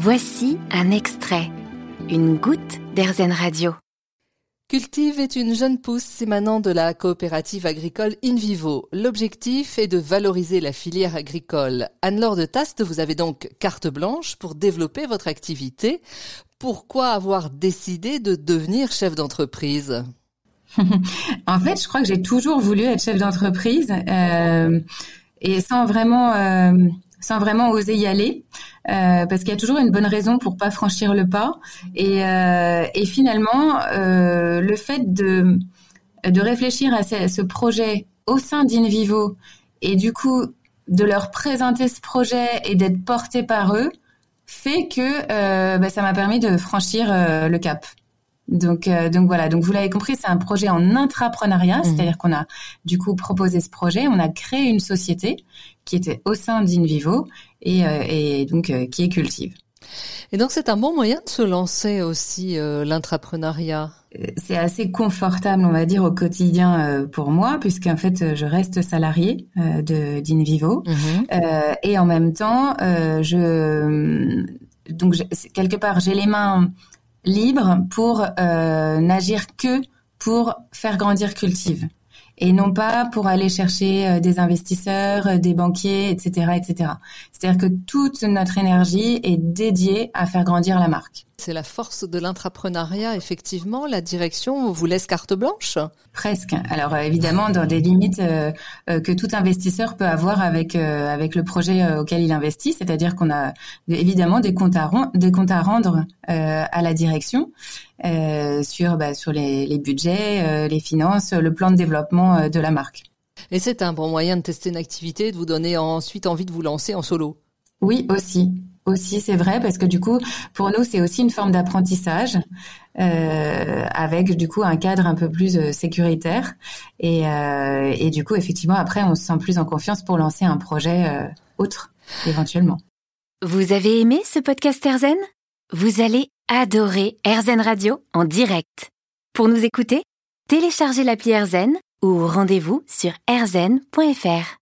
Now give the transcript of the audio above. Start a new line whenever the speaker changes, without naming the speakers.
Voici un extrait, une goutte d'Airzen Radio.
Cultive est une jeune pousse émanant de la coopérative agricole InVivo. L'objectif est de valoriser la filière agricole. Anne-Laure de Taste, vous avez donc carte blanche pour développer votre activité. Pourquoi avoir décidé de devenir chef d'entreprise?
En fait, je crois que j'ai toujours voulu être chef d'entreprise euh, et sans vraiment, euh, sans vraiment oser y aller. Euh, parce qu'il y a toujours une bonne raison pour pas franchir le pas. Et, euh, finalement, euh, le fait de, de réfléchir à ce, ce projet au sein d'Invivo et du coup de leur présenter ce projet et d'être porté par eux fait que bah, ça m'a permis de franchir le cap. Donc, euh, donc voilà. Donc vous l'avez compris, c'est un projet en intrapreneuriat, mmh. c'est-à-dire qu'on a du coup proposé ce projet, on a créé une société qui était au sein d'Invivo et, euh, et donc euh, qui est Cultive.
Et donc c'est un bon moyen de se lancer aussi l'intrapreneuriat.
C'est assez confortable, on va dire, au quotidien pour moi, puisqu'en fait je reste salarié de d'Invivo mmh. et en même temps je donc quelque part j'ai les mains libre pour euh, n'agir que pour faire grandir Cultive et non pas pour aller chercher euh, des investisseurs, euh, des banquiers, etc., etc. C'est-à-dire que toute notre énergie est dédiée à faire grandir la marque.
C'est la force de l'intrapreneuriat, effectivement. La direction vous laisse carte blanche
Presque. Alors euh, évidemment, dans des limites que tout investisseur peut avoir avec avec le projet auquel il investit, c'est-à-dire qu'on a évidemment des comptes à, des comptes à rendre à la direction, euh, sur bah, sur les, les budgets, euh, les finances, le plan de développement euh, de la marque.
Et c'est un bon moyen de tester une activité, de vous donner ensuite envie de vous lancer en solo.
Oui, aussi. Aussi, c'est vrai, parce que du coup, pour nous, c'est aussi une forme d'apprentissage, euh, avec du coup un cadre un peu plus sécuritaire. Et, euh, et, du coup, effectivement, après, on se sent plus en confiance pour lancer un projet autre, éventuellement.
Vous avez aimé ce podcast Erzen Vous allez adorer AirZen Radio en direct. Pour nous écouter, téléchargez l'appli AirZen ou rendez-vous sur airzen.fr.